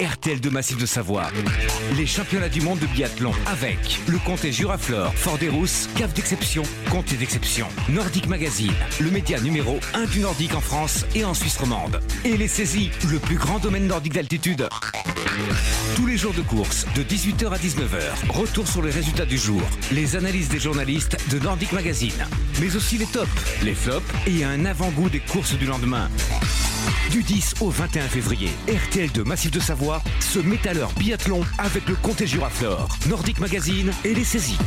RTL de Massif de Savoie. Les championnats du monde de biathlon avec le comté Juraflore, Fort des Rousses, Cave d'exception, comté d'exception, Nordic Magazine, le média numéro 1 du Nordique en France et en Suisse romande. Et les saisies, le plus grand domaine nordique d'altitude. Tous les jours de course, de 18h à 19h. Retour sur les résultats du jour, les analyses des journalistes de Nordic Magazine, mais aussi les tops, les flops et un avant-goût des courses du lendemain. Du 10 au 21 février, RTL de Massif de Savoie se met à l'heure biathlon avec le Comté Juraflore, Nordic Magazine et les saisies.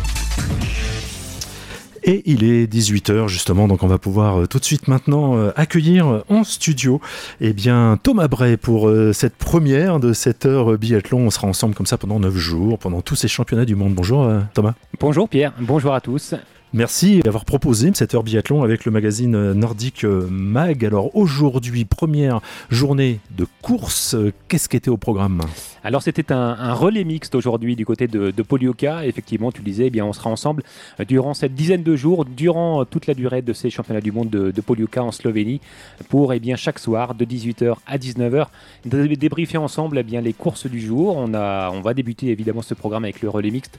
Et il est 18h justement, donc on va pouvoir euh, tout de suite maintenant euh, accueillir euh, en studio eh bien, Thomas Bray pour cette première de cette heure biathlon. On sera ensemble comme ça pendant 9 jours, pendant tous ces championnats du monde. Bonjour Thomas. Bonjour Pierre, bonjour à tous. Merci d'avoir proposé cette heure biathlon avec le magazine nordique Mag. Alors aujourd'hui, première journée de course, qu'est-ce qui était au programme? Alors c'était un, relais mixte aujourd'hui du côté de, de Polioka. Effectivement, tu disais, eh bien, on sera ensemble durant cette dizaine de jours, durant toute la durée de ces championnats du monde de, de Polioka en Slovénie, pour eh bien, chaque soir de 18h à 19h débriefer ensemble eh bien, les courses du jour. On, a, on va débuter évidemment ce programme avec le relais mixte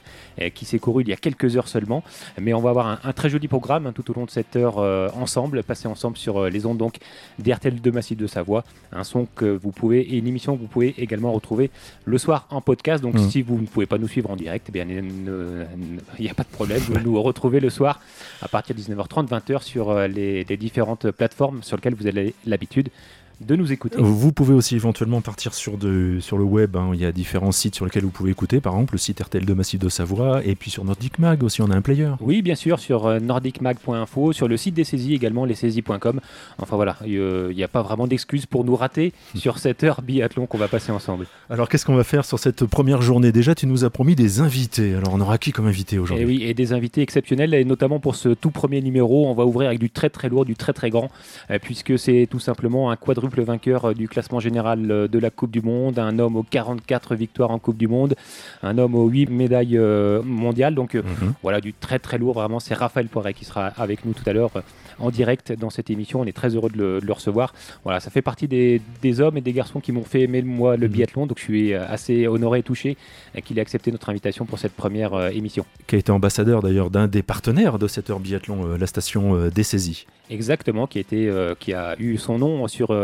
qui s'est couru il y a quelques heures seulement, mais on va avoir un, très joli programme hein, tout au long de cette heure euh, ensemble, passer ensemble sur euh, les ondes donc d'RTL de Massif de Savoie, un son que vous pouvez et une émission que vous pouvez également retrouver le soir en podcast. Donc mm. si vous ne pouvez pas nous suivre en direct, eh bien il n'y a pas de problème. Vous nous retrouvez le soir à partir de 19h30, 20h sur euh, les, les différentes plateformes sur lesquelles vous avez l'habitude de nous écouter. Vous pouvez aussi éventuellement partir sur, de, sur le web. Hein. Il y a différents sites sur lesquels vous pouvez écouter. Par exemple, le site RTL de Massif de Savoie. Et puis sur Nordic Mag aussi, on a un player. Oui, bien sûr, sur euh, nordicmag.info, sur le site des saisies également, lessaisies.com. Enfin voilà, il n'y a pas vraiment d'excuses pour nous rater sur cette heure biathlon qu'on va passer ensemble. Alors qu'est-ce qu'on va faire sur cette première journée? Déjà, tu nous as promis des invités. Alors on aura qui comme invité aujourd'hui? Et eh oui, et des invités exceptionnels. Et notamment pour ce tout premier numéro, on va ouvrir avec du très très lourd, du très très grand, euh, puisque c'est tout simplement un quadruple vainqueur euh, du classement général euh, de la Coupe du Monde, un homme aux 44 victoires en Coupe du Monde, un homme aux 8 médailles euh, mondiales. Donc mhm. voilà, du très très lourd, vraiment. C'est Raphaël Poiret qui sera avec nous tout à l'heure en direct dans cette émission. On est très heureux de le, recevoir. Voilà, ça fait partie des, hommes et des garçons qui m'ont fait aimer moi le mhm. biathlon. Donc je suis assez honoré et touché qu'il ait accepté notre invitation pour cette première émission. Qui a été ambassadeur d'ailleurs d'un des partenaires de cette heure biathlon, la station des saisies. Exactement, qui, était, qui a eu son nom sur,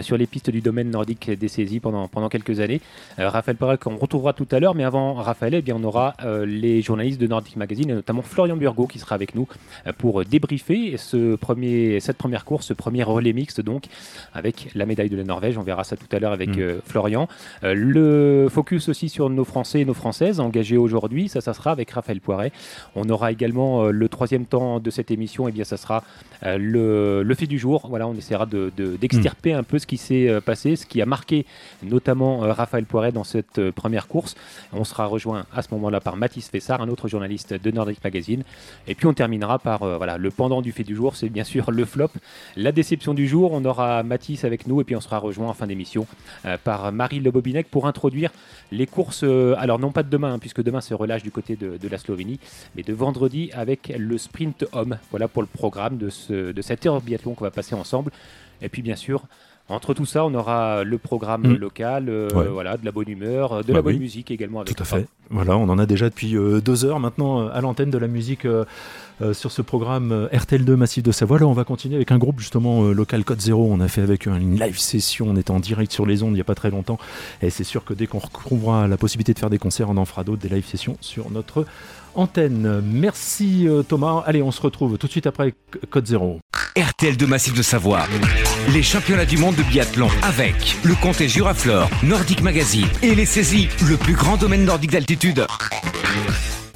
sur les pistes du domaine nordique des saisies pendant, pendant quelques années. Euh, Raphaël Parel qu'on retrouvera tout à l'heure, mais avant Raphaël, eh bien, on aura euh, les journalistes de Nordic Magazine, et notamment Florian Burgot qui sera avec nous euh, pour débriefer ce premier, cette première course, ce premier relais mixte donc, avec la médaille de la Norvège. On verra ça tout à l'heure avec mm. Florian. le focus aussi sur nos Français et nos Françaises engagés aujourd'hui, ça, ça sera avec Raphaël Poiret. On aura également le troisième temps de cette émission, et eh bien, ça sera le, le fait du jour. Voilà, on essaiera d'extirper de, mm. un peu ce qui s'est euh, passé, ce qui a marqué notamment euh, Raphaël Poiret dans cette euh, première course. On sera rejoint à ce moment-là par Mathis Fessard, un autre journaliste de Nordic Magazine. Et puis on terminera par voilà, le pendant du fait du jour, c'est bien sûr le flop, la déception du jour. On aura Mathis avec nous et puis on sera rejoint en fin d'émission par Marie Le Bobinec pour introduire les courses, alors non pas de demain, hein, puisque demain se relâche du côté de, la Slovénie, mais de vendredi avec le sprint homme. Voilà pour le programme de, ce, de cette heure biathlon qu'on va passer ensemble. Et puis bien sûr, entre tout ça, on aura le programme mm. local, euh, voilà, de la bonne humeur, de la bonne musique également. Avec tout à fait. Voilà, on en a déjà depuis euh, deux heures maintenant euh, à l'antenne de la musique sur ce programme RTL2 Massif de Savoie. Là, on va continuer avec un groupe justement local Code Zéro. On a fait avec une live session, on était en direct sur les ondes il n'y a pas très longtemps. Et c'est sûr que dès qu'on retrouvera la possibilité de faire des concerts, on en fera d'autres, des live sessions sur notre antenne. Merci Thomas. Allez, on se retrouve tout de suite après Code Zéro. RTL de Massif de Savoie. Les championnats du monde de biathlon avec le comté Juraflore, Nordic Magazine et les saisies, le plus grand domaine nordique d'altitude.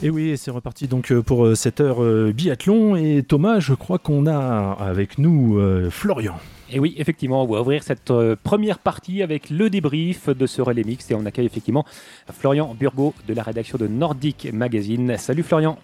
Et oui, c'est reparti donc euh, pour euh, cette heure euh, biathlon. Et Thomas, je crois qu'on a avec nous Florian. Et oui, effectivement, on va ouvrir cette première partie avec le débrief de ce relais mixte et on accueille effectivement Florian Burgot de la rédaction de Nordic Magazine. Salut Florian.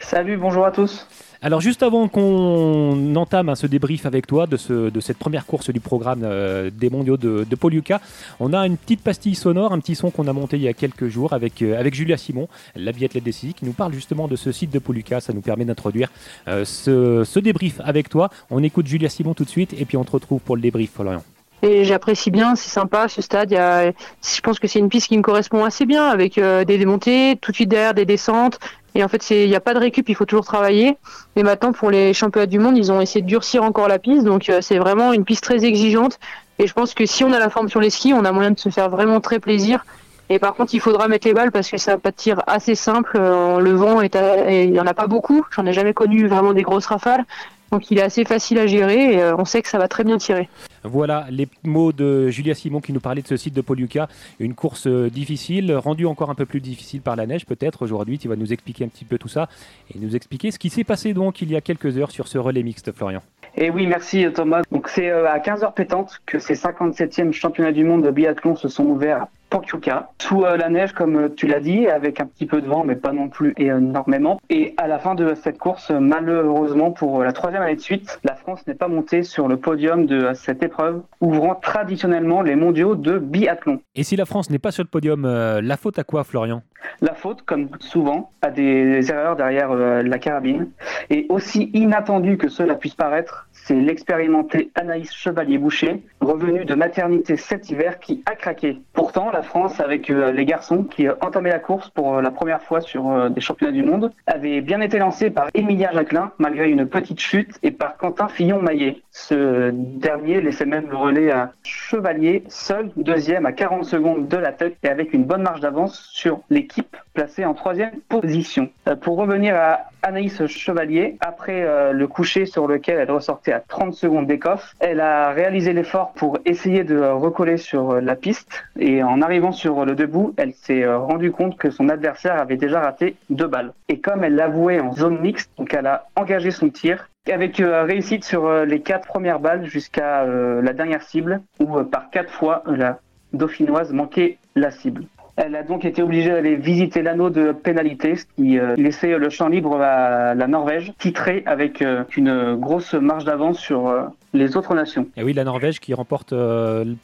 Salut, bonjour à tous. Alors juste avant qu'on entame hein, ce débrief avec toi de, cette première course du programme euh, des mondiaux de, de Poliuca, on a une petite pastille sonore, un petit son qu'on a monté il y a quelques jours avec, euh, Julia Simon, la biathlète des qui nous parle justement de ce site de Poliuca. Ça nous permet d'introduire euh, ce, ce, débrief avec toi. On écoute Julia Simon tout de suite et puis on te retrouve pour le débrief, Florian. Et j'apprécie bien, c'est sympa ce stade. Y a, je pense que c'est une piste qui me correspond assez bien avec euh, des démontées, tout de suite derrière des descentes. Et en fait, il n'y a pas de récup, il faut toujours travailler. Et maintenant, pour les championnats du monde, ils ont essayé de durcir encore la piste. Donc, euh, c'est vraiment une piste très exigeante. Et je pense que si on a la forme sur les skis, on a moyen de se faire vraiment très plaisir. Et par contre, il faudra mettre les balles parce que c'est un pas de tir assez simple. Euh, le vent, est il n'y en a pas beaucoup. J'en ai jamais connu vraiment des grosses rafales. Donc il est assez facile à gérer et euh, on sait que ça va très bien tirer. Voilà les mots de Julia Simon qui nous parlait de ce site de Poliuca. Une course euh, difficile, rendue encore un peu plus difficile par la neige peut-être aujourd'hui. Tu vas nous expliquer un petit peu tout ça et nous expliquer ce qui s'est passé donc il y a quelques heures sur ce relais mixte, Florian. Et oui, merci Thomas. Donc c'est à 15h pétante que ces 57e championnats du monde de biathlon se sont ouverts Pokyuka, sous euh, la neige comme euh, tu l'as dit, avec un petit peu de vent, mais pas non plus énormément. Et à la fin de cette course, malheureusement pour euh, la troisième année de suite, la France n'est pas montée sur le podium de cette épreuve, ouvrant traditionnellement les mondiaux de biathlon. Et si la France n'est pas sur le podium, la faute à quoi, Florian? La faute, comme souvent, à des erreurs derrière la carabine. Et aussi inattendu que cela puisse paraître, c'est l'expérimenté Anaïs Chevalier-Boucher, revenue de maternité cet hiver, qui a craqué. Pourtant, la France, avec euh, les garçons qui entamaient la course pour euh, la première fois sur euh, des championnats du monde, avait bien été lancée par Émilien Jacquelin, malgré une petite chute, et par Quentin Fillon-Maillet. Ce dernier laissait même le relais à Chevalier, seul deuxième à 40 secondes de la tête et avec une bonne marge d'avance sur l'équipe placée en troisième position. Pour revenir à Anaïs Chevalier, après le coucher sur lequel elle ressortait 30 secondes d'écosse. Elle a réalisé l'effort pour essayer de recoller sur la piste et en arrivant sur le debout, elle s'est rendue compte que son adversaire avait déjà raté deux balles. Et comme elle l'avouait en zone mixte, donc elle a engagé son tir avec euh, réussite sur euh, les quatre premières balles jusqu'à euh, la dernière cible où par quatre fois la dauphinoise manquait la cible. Elle a donc été obligée d'aller visiter l'anneau de pénalité, ce qui euh, laissait le champ libre à la Norvège, titrée avec euh, une grosse marge d'avance sur euh, les autres nations. Et oui, la Norvège qui remporte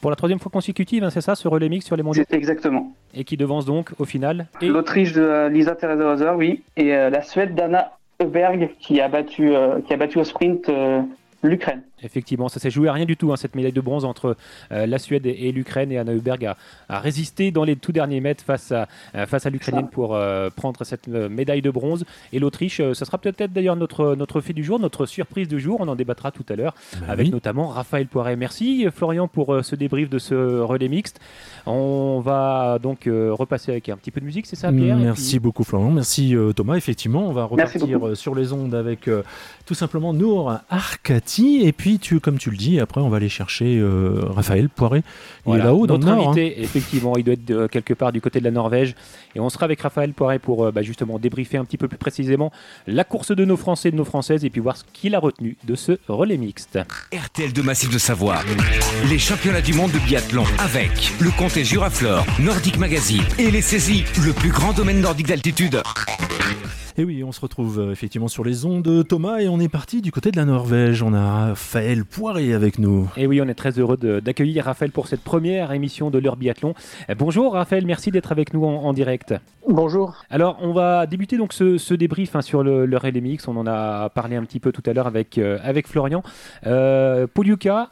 pour la troisième fois consécutive, hein, c'est ça, ce relais mix sur les mondiaux? Exactement. Et qui devance donc au final L'Autriche de Lisa Theresa oui, et la Suède d'Anna Öberg qui a battu, qui a battu au sprint l'Ukraine. Effectivement, ça s'est joué à rien du tout, hein, cette médaille de bronze entre euh, la Suède et, l'Ukraine. Et Anna Huberg a, résisté dans les tout derniers mètres face à, euh, face à l'Ukrainienne pour euh, prendre cette médaille de bronze. Et l'Autriche, ça sera peut-être d'ailleurs notre, notre fait du jour, notre surprise du jour. On en débattra tout à l'heure bah avec notamment Raphaël Poiret. Merci Florian pour ce débrief de ce relais mixte. On va donc repasser avec un petit peu de musique, c'est ça Pierre? Merci beaucoup Florian, merci Thomas. Effectivement, on va repartir sur les ondes avec tout simplement Nour Arcati et puis tu, comme tu le dis, après on va aller chercher euh, Raphaël Poiré. Il est là-haut dans le nord. Hein. Effectivement, il doit être euh, quelque part du côté de la Norvège. Et on sera avec Raphaël Poiré pour euh, bah, justement débriefer un petit peu plus précisément la course de nos Français et de nos Françaises et puis voir ce qu'il a retenu de ce relais mixte. RTL de Massif de Savoie, les championnats du monde de biathlon avec le comté Juraflore, Nordic Magazine et les saisies, le plus grand domaine nordique d'altitude. Et oui, on se retrouve euh, effectivement sur les ondes de Thomas et on est parti du côté de la Norvège. On a Raphaël Poiré avec nous. Et oui, on est très heureux d'accueillir Raphaël pour cette première émission de l'heure biathlon. Euh, bonjour Raphaël, merci d'être avec nous en, direct. Bonjour. Alors, on va débuter donc ce, débrief hein, sur le, le LMX. On en a parlé un petit peu tout à l'heure avec, euh, avec Florian. Euh,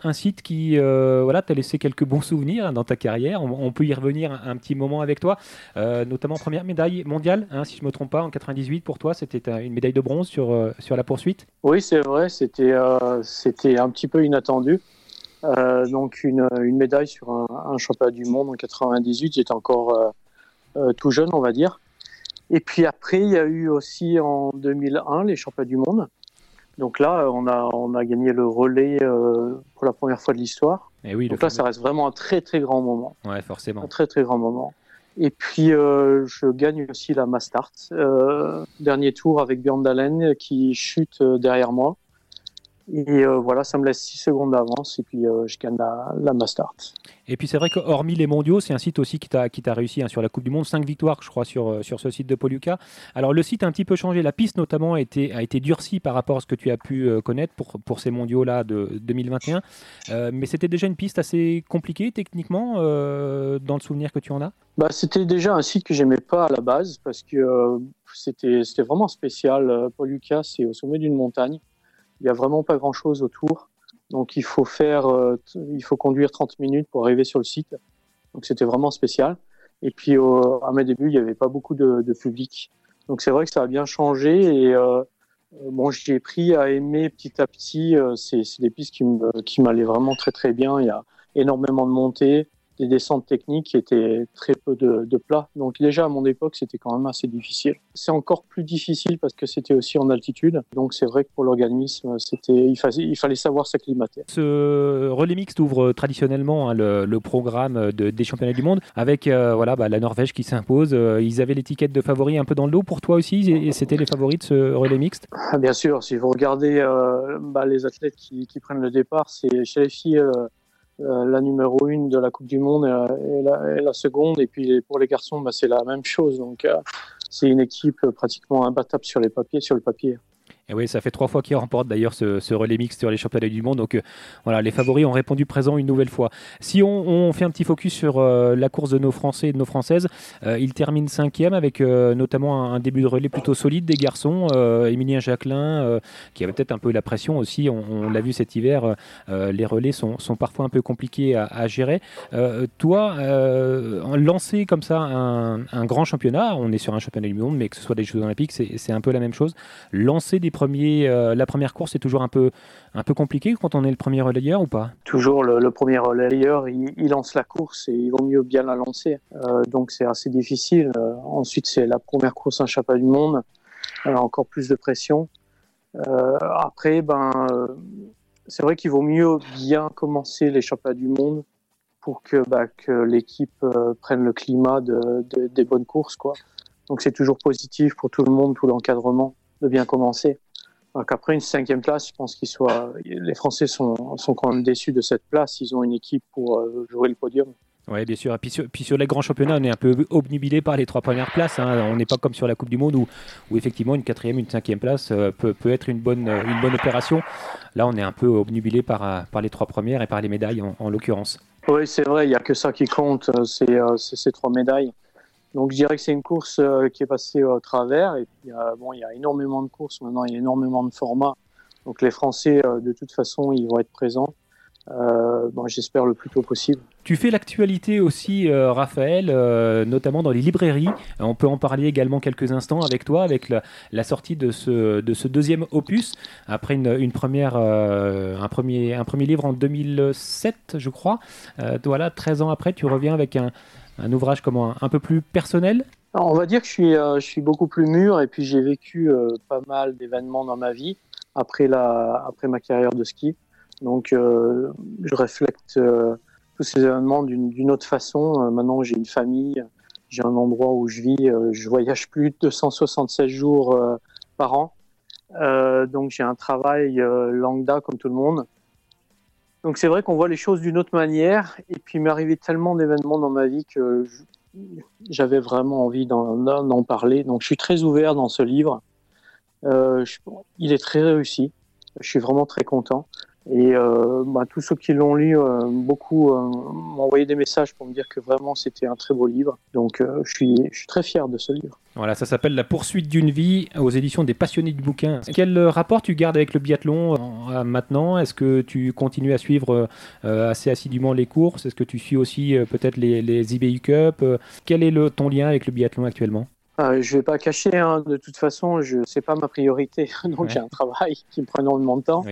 un site qui voilà, t'a laissé quelques bons souvenirs hein, dans ta carrière. On, peut y revenir un, petit moment avec toi, notamment première médaille mondiale, hein, si je ne me trompe pas, en 98 pour toi, c'était une médaille de bronze sur, euh, sur la poursuite? Oui, c'est vrai, c'était euh, c'était un petit peu inattendu. Euh, donc une, une, médaille sur un, championnat du monde en 98, j'étais encore tout jeune, on va dire. Et puis après, il y a eu aussi en 2001 les championnats du monde. Donc là, on a, on a gagné le relais pour la première fois de l'histoire. Et oui, Donc là, ça reste vraiment un très très grand moment. Ouais, forcément. Un très très grand moment. Et puis, euh, je gagne aussi la Mastart. Euh, dernier tour avec Björn Dalen qui chute euh, derrière moi. Et euh, voilà, ça me laisse 6 secondes d'avance et puis euh, je gagne la, la Mastart. Et puis c'est vrai que hormis les mondiaux, c'est un site aussi qui t'a réussi hein, sur la Coupe du Monde, 5 victoires je crois sur, euh, sur ce site de Poluca. Alors le site a un petit peu changé, la piste notamment a été, a été durcie par rapport à ce que tu as pu connaître pour, pour ces mondiaux là de 2021. mais c'était déjà une piste assez compliquée techniquement dans le souvenir que tu en as? Bah, C'était déjà un site que j'aimais pas à la base parce que c'était vraiment spécial. Poluca c'est au sommet d'une montagne. Il n'y a vraiment pas grand-chose autour. Donc il faut faire, il faut conduire 30 minutes pour arriver sur le site. Donc c'était vraiment spécial. Et puis à mes débuts, il n'y avait pas beaucoup de, public. Donc c'est vrai que ça a bien changé et bon, j'ai pris à aimer petit à petit. c'est des pistes qui m'allaient vraiment très très bien. Il y a énormément de montées des descentes techniques étaient très peu de, de plats. Donc déjà à mon époque, c'était quand même assez difficile. C'est encore plus difficile parce que c'était aussi en altitude. Donc c'est vrai que pour l'organisme, c'était il, fallait, il fallait savoir s'acclimater. Ce relais mixte ouvre traditionnellement hein, le, programme de, des championnats du monde avec euh, voilà bah, la Norvège qui s'impose. Euh, ils avaient l'étiquette de favoris un peu dans le dos pour toi aussi. Et c'était les favoris de ce relais mixte? Bien sûr, si vous regardez euh, bah, les athlètes qui, qui, prennent le départ, c'est chez les filles euh, la numéro une de la Coupe du Monde et la, seconde. Et puis pour les garçons, bah, c'est la même chose. Donc euh, c'est une équipe pratiquement imbattable sur les papiers, sur le papier. Et oui, ça fait trois fois qu'il remporte d'ailleurs ce, relais mix sur les championnats du monde. Donc euh, voilà, les favoris ont répondu présent une nouvelle fois. Si on, fait un petit focus sur euh, la course de nos Français et de nos Françaises, euh, il termine cinquième avec notamment un, début de relais plutôt solide des garçons. Emilien Jacquelin, qui avait peut-être un peu la pression aussi, on, l'a vu cet hiver, les relais sont, parfois un peu compliqués à, gérer. toi, lancer comme ça un, un, grand championnat, on est sur un championnat du monde, mais que ce soit des Jeux Olympiques, c'est un peu la même chose. Lancer des euh, la première course est toujours un peu, un peu compliqué quand on est le premier relayeur ou pas? Toujours le, premier relayeur, il, lance la course et il vaut mieux bien la lancer. Euh, donc c'est assez difficile. Euh, ensuite, c'est la première course un chapeau du monde, encore plus de pression. après, ben, c'est vrai qu'il vaut mieux bien commencer les championnats du monde pour que, que l'équipe prenne le climat de, des bonnes courses. Quoi. Donc c'est toujours positif pour tout le monde, tout l'encadrement de bien commencer. Donc après une cinquième place, je pense qu'ils soient, les Français sont, sont quand même déçus de cette place. Ils ont une équipe pour euh, jouer le podium. Oui, bien sûr. Et puis sur, puis sur, les grands championnats, on est un peu obnubilé par les trois premières places. Hein. On n'est pas comme sur la Coupe du Monde où, où effectivement une quatrième, une cinquième place euh, peut, peut, être une bonne, une bonne opération. Là, on est un peu obnubilé par, euh, par les trois premières et par les médailles en, l'occurrence. Oui, c'est vrai. Il n'y a que ça qui compte, c'est ces trois médailles. Donc je dirais que c'est une course euh, qui est passée au travers. Euh, bon, il y a énormément de courses maintenant, il y a énormément de formats. Donc les Français, euh, de toute façon, ils vont être présents. J'espère le plus tôt possible. Tu fais l'actualité aussi, Raphaël, notamment dans les librairies. On peut en parler également quelques instants avec toi, avec la, sortie de ce, de ce, deuxième opus, après une première, un, premier, un premier livre en 2007, je crois. voilà, 13 ans après, tu reviens avec un, un ouvrage comment un, peu plus personnel? On va dire que je suis, euh, je suis beaucoup plus mûr et puis j'ai vécu euh, pas mal d'événements dans ma vie après, la, après ma carrière de ski. Donc euh, je reflecte tous ces événements d'une autre façon. maintenant j'ai une famille, j'ai un endroit où je vis, je voyage plus de 276 jours par an. donc j'ai un travail lambda comme tout le monde. Donc c'est vrai qu'on voit les choses d'une autre manière. Et puis il m'est arrivé tellement d'événements dans ma vie que j'avais vraiment envie d'en parler. Donc je suis très ouvert dans ce livre. Euh, il est très réussi. Je suis vraiment très content. Et euh, bah, tous ceux qui l'ont lu, euh, beaucoup m'ont envoyé des messages pour me dire que vraiment c'était un très beau livre. Donc je, suis, je suis très fier de ce livre. Voilà, ça s'appelle La poursuite d'une vie aux éditions des passionnés du bouquin. Quel rapport tu gardes avec le biathlon euh, maintenant? Est-ce que tu continues à suivre euh, assez assidûment les courses? Est-ce que tu suis aussi euh, peut-être les, IBU Cup? Quel est ton lien avec le biathlon actuellement? Je ne vais pas cacher, hein. de toute façon, ce n'est pas ma priorité. Donc j'ai un travail qui me prend énormément de temps.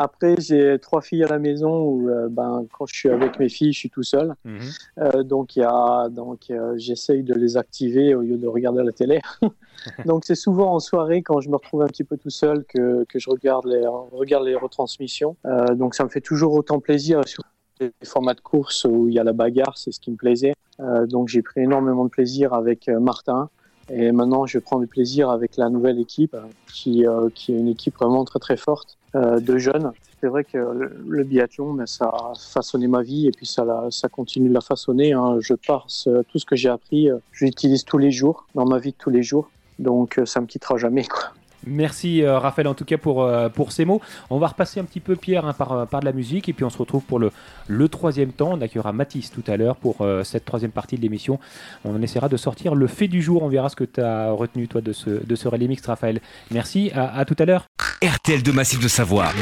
Après, j'ai trois filles à la maison où euh, ben, quand je suis avec mes filles, je suis tout seul. Mhm. Euh, donc y a, donc euh, j'essaye de les activer au lieu de regarder la télé. donc c'est souvent en soirée quand je me retrouve un petit peu tout seul que, que je regarde les, regarde les retransmissions. donc ça me fait toujours autant plaisir. Sur les formats de course où il y a la bagarre, c'est ce qui me plaisait. donc j'ai pris énormément de plaisir avec Martin. Et maintenant, je prends du plaisir avec la nouvelle équipe, qui, euh, qui est une équipe vraiment très très forte euh, de jeunes. C'est vrai que le, biathlon, mais ça a façonné ma vie et puis ça, ça continue de la façonner. Hein. Je passe tout ce que j'ai appris, euh, je l'utilise tous les jours, dans ma vie de tous les jours. Donc ça me quittera jamais. Quoi. Merci euh, Raphaël en tout cas pour, euh, pour ces mots. On va repasser un petit peu Pierre hein, par, euh, par de la musique et puis on se retrouve pour le, troisième temps. On accueillera Mathis tout à l'heure pour cette troisième partie de l'émission. On essaiera de sortir le fait du jour. On verra ce que tu as retenu toi de ce, de ce Rallye Mix Raphaël. Merci, à tout à l'heure. RTL de Massif de Savoir.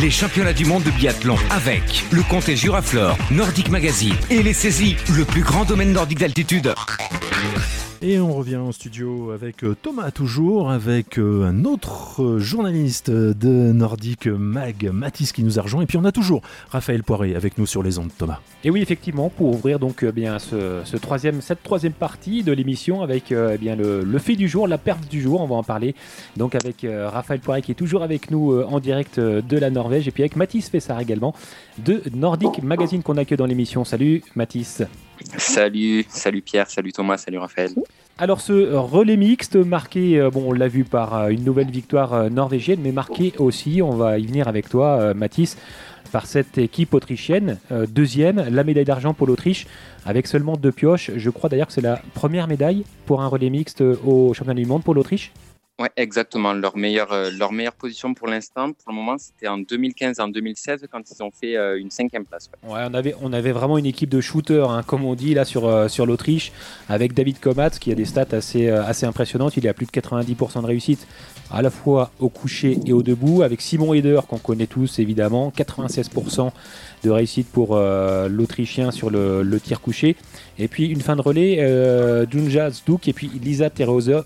les championnats du monde de biathlon avec le comté Juraflore, Nordic Magazine et les saisies, le plus grand domaine nordique d'altitude. Et on revient en studio avec euh, Thomas toujours, avec euh, un autre euh, journaliste de Nordic Mag, Mathis qui nous a rejoint. Et puis on a toujours Raphaël Poiré avec nous sur les ondes, Thomas. Et oui, effectivement, pour ouvrir donc bien ce, troisième, cette troisième partie de l'émission avec eh bien le, le, fait du jour, la perte du jour, on va en parler. Donc avec Raphaël Poiré qui est toujours avec nous en direct de la Norvège et puis avec Mathis Fessard également de Nordic Magazine qu'on a que dans l'émission. Salut Mathis. Salut, salut Pierre, salut Thomas, salut Raphaël. Alors ce relais mixte marqué, euh, bon on l'a vu par euh, une nouvelle victoire euh, norvégienne, mais marqué aussi, on va y venir avec toi Mathis, par cette équipe autrichienne, deuxième, la médaille d'argent pour l'Autriche, avec seulement deux pioches. Je crois d'ailleurs que c'est la première médaille pour un relais mixte au championnat du monde pour l'Autriche. Oui, exactement. Leur meilleure, euh, leur meilleure position pour l'instant, pour le moment, c'était en 2015 et en 2016 quand ils ont fait euh, une cinquième place. Ouais. on, avait, on avait vraiment une équipe de shooters, hein, comme on dit là sur, euh, sur l'Autriche, avec David Komatz qui a des stats assez, assez impressionnantes. Il est à plus de 90% de réussite à la fois au coucher et au debout, avec Simon Eder qu'on connaît tous évidemment, 96% de réussite pour l'Autrichien sur le, tir couché. Et puis une fin de relais, Dunja Zduk et puis Lisa Terhauser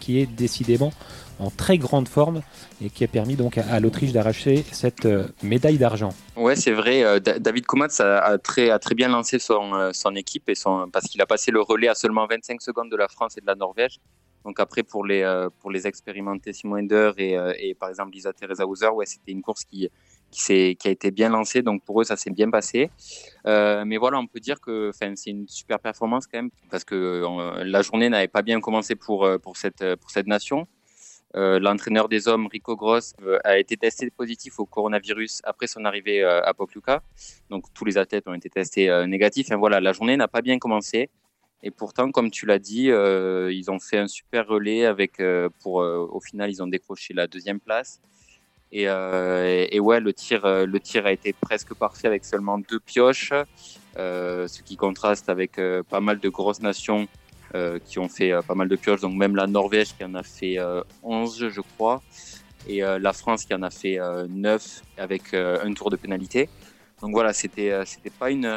qui est décidément en très grande forme et qui a permis donc à, l'Autriche d'arracher cette euh, médaille d'argent. Ouais, c'est vrai. Euh, David Komatz a, très, a très bien lancé son, euh, son équipe et son, parce qu'il a passé le relais à seulement 25 secondes de la France et de la Norvège. Donc après, pour les, pour les expérimenter, Simon Ender et, et par exemple Lisa Teresa Hauser, ouais, c'était une course qui, qui, a été bien lancée. Donc pour eux, ça s'est bien passé. mais voilà, on peut dire que c'est une super performance quand même, parce que la journée n'avait pas bien commencé pour, pour, cette, pour cette nation. Euh, l'entraîneur des hommes, Rico Gross, euh, a été testé positif au coronavirus après son arrivée euh, à Pokluka. Donc tous les athlètes ont été testés négatifs. Et voilà, la journée n'a pas bien commencé. Et pourtant, comme tu l'as dit, ils ont fait un super relais avec, pour, au final, ils ont décroché la deuxième place. Et, et, ouais, le tir, le tir a été presque parfait avec seulement deux pioches, ce qui contraste avec pas mal de grosses nations euh, qui ont fait euh, pas mal de pioches. Donc même la Norvège qui en a fait 11, euh, je crois, et la France qui en a fait 9 avec un tour de pénalité. Donc voilà, c'était c'était pas une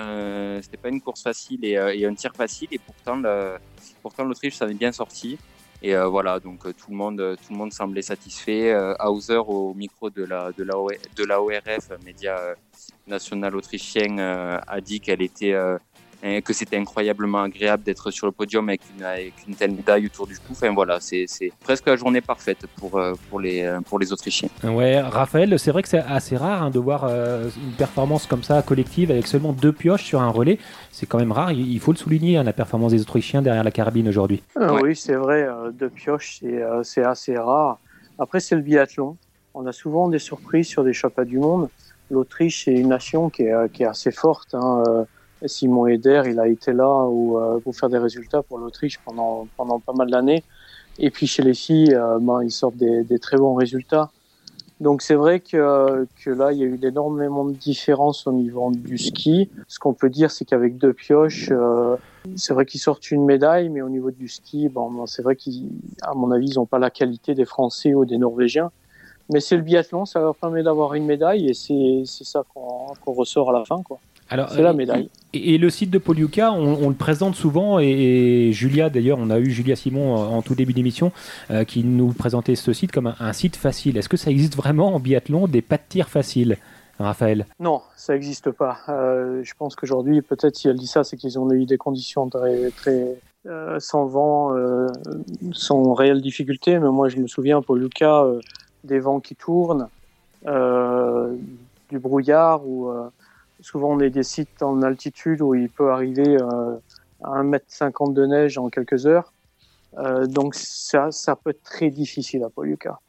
c'était pas une course facile et, un tir facile et pourtant pourtant l'Autriche s'en est bien sorti. Et voilà, donc tout le monde, tout le monde semblait satisfait. Hauser au micro de la de la, de la ORF, média national autrichien, a dit qu'elle était et que c'était incroyablement agréable d'être sur le podium avec une, avec une, telle médaille autour du cou. Enfin voilà, c'est presque la journée parfaite pour, euh, pour, les, euh, pour les Autrichiens. Ouais, Raphaël, c'est vrai que c'est assez rare hein, de voir euh, une performance comme ça collective avec seulement deux pioches sur un relais. C'est quand même rare, il faut le souligner, hein, la performance des Autrichiens derrière la carabine aujourd'hui. Oui, c'est vrai, deux pioches, c'est assez rare. Après, c'est le biathlon. On a souvent des surprises sur des championnats du monde. L'Autriche, c'est une nation qui est, qui est assez forte. Hein, Simon Eder, il a été là euh, pour faire des résultats pour l'Autriche pendant, pendant pas mal d'années. Et puis chez les filles, euh, ben, ils sortent des, des, très bons résultats. Donc c'est vrai que, que là, il y a eu énormément de différences au niveau du ski. Ce qu'on peut dire, c'est qu'avec deux pioches, euh, c'est vrai qu'ils sortent une médaille, mais au niveau du ski, bon, ben, c'est vrai qu'à mon avis, ils n'ont pas la qualité des Français ou des Norvégiens. Mais c'est le biathlon, ça leur permet d'avoir une médaille et c'est ça qu'on ressort à la fin. Quoi. Alors, c'est la euh, médaille. Et, le site de Poliuka, on, le présente souvent, et, Julia, d'ailleurs, on a eu Julia Simon en, tout début d'émission euh, qui nous présentait ce site comme un, site facile. Est-ce que ça existe vraiment en biathlon des pas de tir faciles Raphaël? Non, ça n'existe pas. Euh, je pense qu'aujourd'hui, peut-être si elle dit ça, c'est qu'ils ont eu des conditions très, très sans vent, sans réelle difficulté. Mais moi, je me souviens, pour Lucas, des vents qui tournent, du brouillard ou Souvent, on est des sites en altitude où il peut arriver euh, à 1m50 de neige en quelques heures. Euh, donc ça, ça peut être très difficile à Poliuka.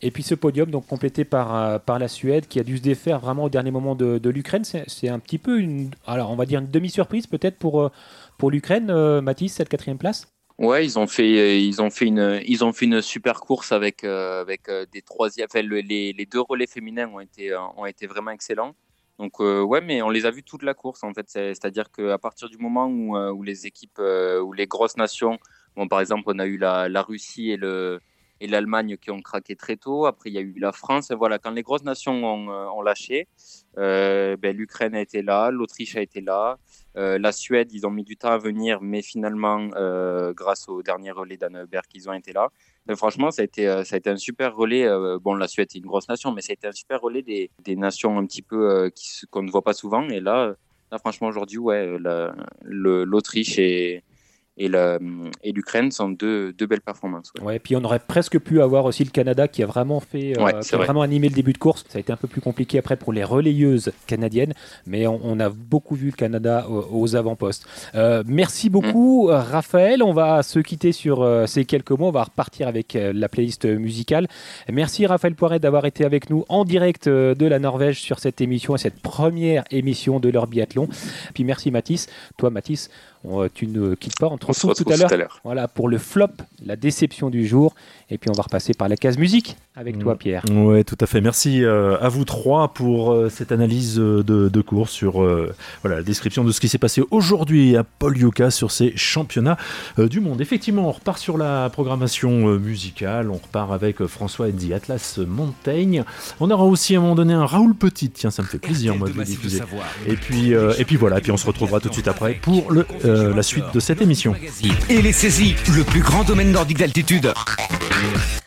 Et puis ce podium, donc complété par, euh, par la Suède, qui a dû se défaire vraiment au dernier moment de, de l'Ukraine, c'est un petit peu une, alors on va dire une demi-surprise peut-être pour, pour l'Ukraine, Mathis, cette quatrième place? Ouais, ils ont fait, ils ont fait une, ils ont fait une super course avec, avec des troisièmes. Enfin, les, les, deux relais féminins ont été, ont été vraiment excellents. Donc euh, ouais, mais on les a vus toute la course en fait. C'est-à-dire qu'à partir du moment où, euh, les équipes, euh, où les grosses nations, bon par exemple on a eu la, Russie et le et l'Allemagne qui ont craqué très tôt. Après, il y a eu la France. Voilà, quand les grosses nations ont, ont lâché, ben, l'Ukraine a été là, l'Autriche a été là, la Suède, ils ont mis du temps à venir, mais finalement, grâce au dernier relais d'Anneberg, ils ont été là. Mais franchement, ça a été, ça a été un super relais. bon, la Suède est une grosse nation, mais ça a été un super relais des, nations un petit peu qu'on ne voit pas souvent. Et là, franchement, aujourd'hui, ouais, l'Autriche et, et l'Ukraine sont deux, deux, belles performances. Ouais. puis on aurait presque pu avoir aussi le Canada qui a vraiment fait, euh, qui a vraiment animé le début de course. Ça a été un peu plus compliqué après pour les relayeuses canadiennes, mais on, a beaucoup vu le Canada aux, avant-postes. Euh, merci beaucoup, mm. Raphaël. On va se quitter sur euh, ces quelques mots. On va repartir avec la playlist musicale. Merci, Raphaël Poiret, d'avoir été avec nous en direct de la Norvège sur cette émission et cette première émission de leur biathlon. Puis merci, Mathis. Toi, Mathis, tu ne quittes pas, on te retrouve, tout à l'heure. Voilà, pour le flop, la déception du jour. Et puis on va repasser par la case musique avec toi, mm. Pierre. Oui, tout à fait. Merci euh, à vous trois pour euh, cette analyse euh, de, cours sur voilà, la description de ce qui s'est passé aujourd'hui à Paul Yuka sur ces championnats du monde. Effectivement, on repart sur la programmation musicale. On repart avec François Eddie Atlas Montaigne. On aura aussi à un moment donné un Raoul Petit. Tiens, ça me fait plaisir, moi, de le diffuser. Et puis, et puis voilà, et puis on se retrouvera tout de suite après pour le, la suite de cette émission. Et les saisies, le plus grand domaine nordique d'altitude.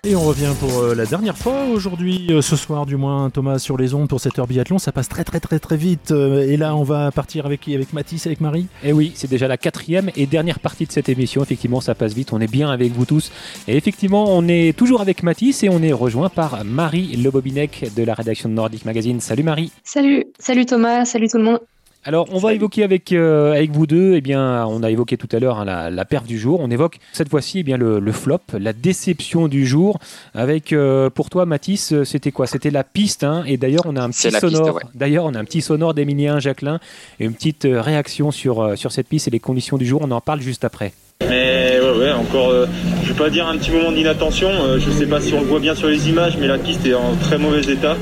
Et on revient pour euh, la dernière fois aujourd'hui, euh, ce soir du moins, Thomas sur les ondes pour cette heure biathlon. Ça passe très très très très vite. Euh, et là, on va partir avec qui Avec Mathis, avec Marie Et eh oui, c'est déjà la quatrième et dernière partie de cette émission. Effectivement, ça passe vite. On est bien avec vous tous. Et effectivement, on est toujours avec Mathis et on est rejoint par Marie Lebobinec de la rédaction de Nordic Magazine. Salut Marie. Salut, salut Thomas, salut tout le monde. Alors, on va évoquer avec, euh, avec vous deux, eh bien, on a évoqué tout à l'heure hein, la, la du jour. On évoque cette fois-ci eh bien le, flop, la déception du jour. Avec, euh, pour toi, Mathis, euh, c'était quoi? C'était la piste. Hein, et d'ailleurs, on a un petit sonore. D'ailleurs, on a un petit sonore d'Emilien Jacquelin et une petite réaction sur, sur cette piste et les conditions du jour. On en parle juste après. Mais ouais, ouais encore, euh, je vais pas dire un petit moment d'inattention. Euh, je sais pas si on le voit bien sur les images, mais la piste est en très mauvais état.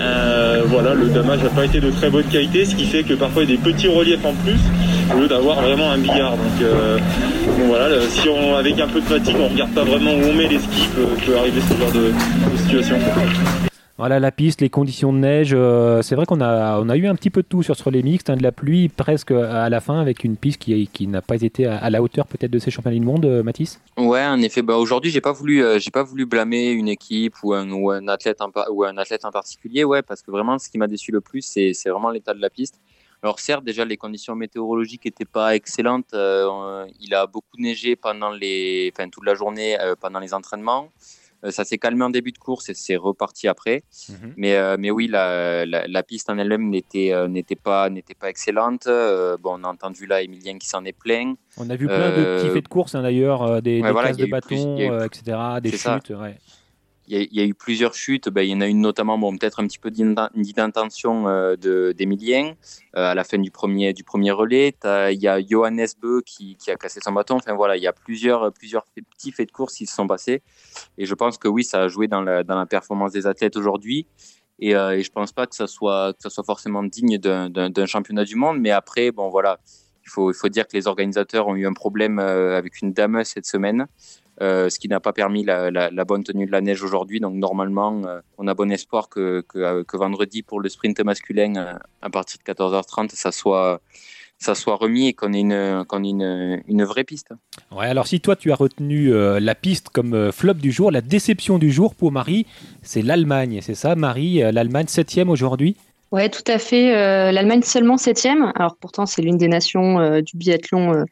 Euh, voilà, le damage n'a pas été de très bonne qualité, ce qui fait que parfois il y a des petits reliefs en plus au lieu d'avoir vraiment un billard. Donc, voilà, si on avec un peu de fatigue, on regarde pas vraiment où on met les skis, peut, arriver ce genre de, de situation. Voilà la piste, les conditions de neige. Euh, c'est vrai qu'on a, on a eu un petit peu de tout sur ce relais mixte, hein, de la pluie presque à la fin avec une piste qui, qui n'a pas été à, la hauteur peut-être de ces championnats du monde, euh, Mathis? Ouais, en effet. Bah, aujourd'hui, j'ai pas voulu, euh, j'ai pas voulu blâmer une équipe ou un, ou un athlète en, ou un athlète en particulier, ouais, parce que vraiment, ce qui m'a déçu le plus, c'est, c'est vraiment l'état de la piste. Alors certes, déjà les conditions météorologiques n'étaient pas excellentes. il a beaucoup neigé pendant les, enfin toute la journée pendant les entraînements. Euh, ça s'est calmé en début de course et c'est reparti après. Mhm. Mais, euh, mais oui, la, la, piste en elle-même n'était euh, n'était pas, pas excellente. bon, on a entendu là Emilien qui s'en est plein. On a vu plein de petits faits de course hein, d'ailleurs, des, des de bâton, etc., des chutes. Ouais il y, a eu plusieurs chutes. Ben, il y en a une notamment, bon, peut-être un petit peu d'intention euh, d'Emilien euh, à la fin du premier, du premier relais. Il y a Johannes Beu qui, qui, a cassé son bâton. Enfin voilà, il y a plusieurs, plusieurs petits faits de course qui se sont passés. Et je pense que oui, ça a joué dans la, dans la performance des athlètes aujourd'hui. Et, euh, je pense pas que ça soit, ça soit forcément digne d'un championnat du monde. Mais après, bon voilà, il faut, il faut dire que les organisateurs ont eu un problème euh, avec une dameuse cette semaine. Euh, ce qui n'a pas permis la, bonne tenue de la neige aujourd'hui. Donc normalement, euh, on a bon espoir que, euh, que, vendredi pour le sprint masculin, à partir de 14h30, ça soit ça soit remis et qu'on ait, une, qu'on ait une, une, vraie piste. Ouais, alors si toi tu as retenu la piste comme flop du jour, la déception du jour pour Marie, c'est l'Allemagne, c'est ça? Marie L'Allemagne septième aujourd'hui? Ouais, tout à fait. L'Allemagne seulement septième. Alors pourtant c'est l'une des nations du biathlon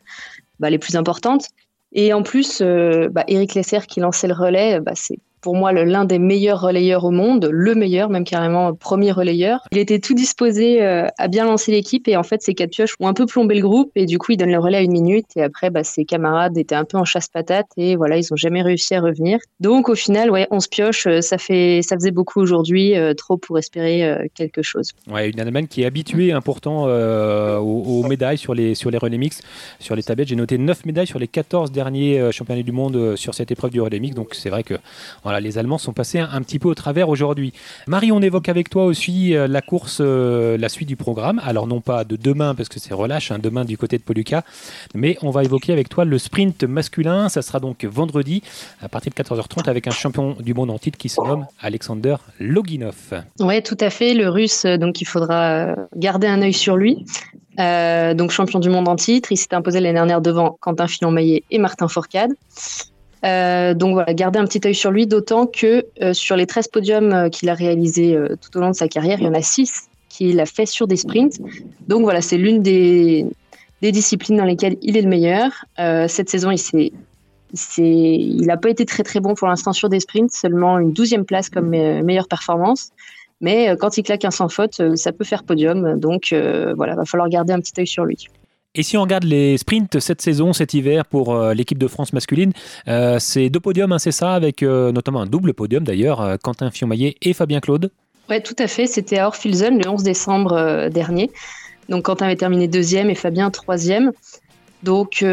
bah, les plus importantes. Et en plus, euh, bah, Eric Lesser qui lançait le relais, bah, c'est pour moi l'un des meilleurs relayeurs au monde, le meilleur, même carrément premier relayeur. Il était tout disposé euh, à bien lancer l'équipe et en fait ses quatre pioches ont un peu plombé le groupe et du coup il donne le relais à une minute et après bah, ses camarades étaient un peu en chasse-patate et voilà ils ont jamais réussi à revenir. Donc au final ouais 11 pioches euh, ça fait ça faisait beaucoup aujourd'hui, euh, trop pour espérer quelque chose. Ouais une Allemagne qui est habituée hein, pourtant aux, médailles sur les sur les relais mix, sur les tablettes. J'ai noté 9 médailles sur les 14 derniers championnats du monde sur cette épreuve du relais mix donc c'est vrai que Voilà, les Allemands sont passés un, petit peu au travers aujourd'hui. Marie, on évoque avec toi aussi euh, la course, euh, la suite du programme. Alors non pas de demain parce que c'est relâche, hein, demain du côté de Poluca, mais on va évoquer avec toi le sprint masculin. Ça sera donc vendredi à partir de 14h30 avec un champion du monde en titre qui se nomme Alexander Loginov. Oui, tout à fait. Le russe, donc il faudra garder un œil sur lui. donc champion du monde en titre, il s'est imposé l'année dernière devant Quentin Fillon-Maillet et Martin Fourcade. Euh, donc voilà, garder un petit œil sur lui, d'autant que euh, sur les 13 podiums euh, qu'il a réalisés tout au long de sa carrière, il y en a 6 qu'il a fait sur des sprints. Donc voilà, c'est l'une des, disciplines dans lesquelles il est le meilleur. cette saison, il n'a pas été très très bon pour l'instant sur des sprints, seulement une douzième place comme meilleure performance. Mais quand il claque un sans faute, ça peut faire podium. Donc voilà, va falloir garder un petit œil sur lui. Et si on regarde les sprints cette saison, cet hiver pour euh, l'équipe de France masculine, euh, c'est deux podiums, hein, c'est ça, avec euh, notamment un double podium d'ailleurs, Quentin Fionmaillet et Fabien Claude Oui, tout à fait. C'était à Orfilzen le 11 décembre dernier. Donc Quentin avait terminé deuxième et Fabien troisième. Donc,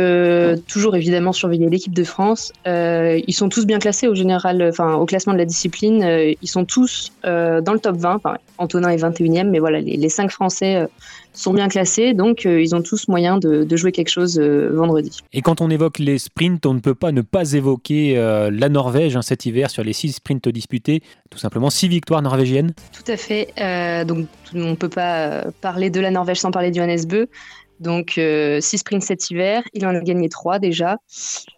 toujours évidemment surveiller l'équipe de France. ils sont tous bien classés au général, enfin au classement de la discipline. ils sont tous dans le top 20. Enfin, Antonin est 21e, mais voilà, les, les cinq Français sont bien classés, donc euh, ils ont tous moyen de, jouer quelque chose euh, vendredi. Et quand on évoque les sprints, on ne peut pas ne pas évoquer euh, la Norvège hein, cet hiver sur les six sprints disputés, tout simplement six victoires norvégiennes. Tout à fait. donc on ne peut pas parler de la Norvège sans parler du Johannes Bö. Donc, six sprints cet hiver, il en a gagné trois déjà.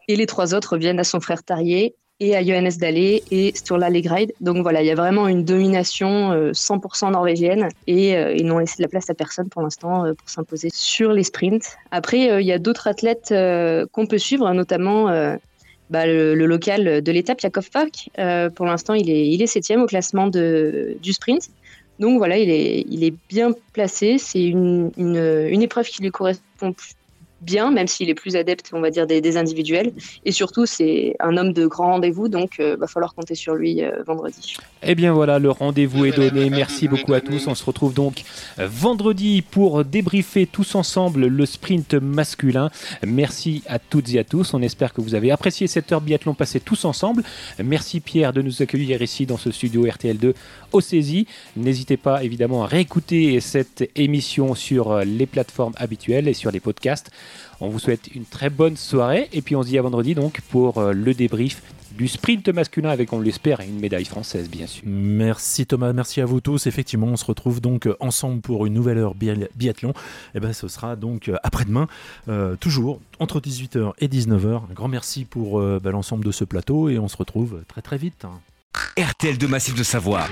Et les trois autres reviennent à son frère Tarier et à Johannes Dalle et Sturla Legride. Donc voilà, il y a vraiment une domination 100% euh, norvégienne et euh, ils n'ont laissé de la place à personne pour l'instant euh, pour s'imposer sur les sprints. Après, il y a d'autres athlètes qu'on peut suivre, notamment bah, le, local de l'étape, Yakov Park. pour l'instant, il est, septième au classement du sprint. Donc voilà, il est, bien placé. C'est une, une, une épreuve qui lui correspond bien, même s'il est plus adepte, on va dire, des, individuels. Et surtout, c'est un homme de grand rendez-vous, donc il euh, va falloir compter sur lui euh, vendredi. Eh bien voilà, le rendez-vous est donné. Merci beaucoup à tous. On se retrouve donc vendredi pour débriefer tous ensemble le sprint masculin. Merci à toutes et à tous. On espère que vous avez apprécié cette heure biathlon passée tous ensemble. Merci Pierre de nous accueillir ici dans ce studio RTL2 au saisie. N'hésitez pas évidemment à réécouter cette émission sur les plateformes habituelles et sur les podcasts. On vous souhaite une très bonne soirée et puis on se dit à vendredi donc pour euh, le débrief du sprint masculin avec, on l'espère, une médaille française, bien sûr. Merci Thomas, merci à vous tous. Effectivement, on se retrouve donc euh, ensemble pour une nouvelle heure biathlon. Et eh ben, ce sera donc euh, après-demain, toujours entre 18h et 19h. Un grand merci pour bah, l'ensemble de ce plateau et on se retrouve très très vite. RTL de Massif de Savoie.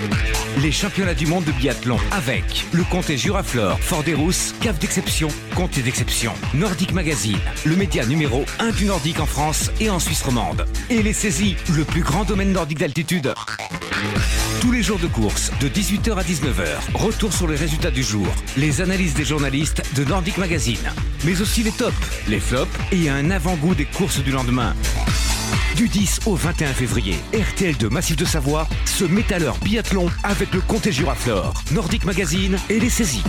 Les championnats du monde de biathlon avec le comté Juraflore, Fort des Rousses, cave d'exception, comté d'exception, Nordic Magazine, le média numéro 1 du Nordique en France et en Suisse romande. Et les saisies, le plus grand domaine nordique d'altitude. Tous les jours de course, de 18h à 19h, retour sur les résultats du jour, les analyses des journalistes de Nordic Magazine, mais aussi les tops, les flops et un avant-goût des courses du lendemain. Du 10 au 21 février, RTL de Massif de Savoie se met à l'heure biathlon avec le comté Juraflore, Nordic Magazine et les saisies.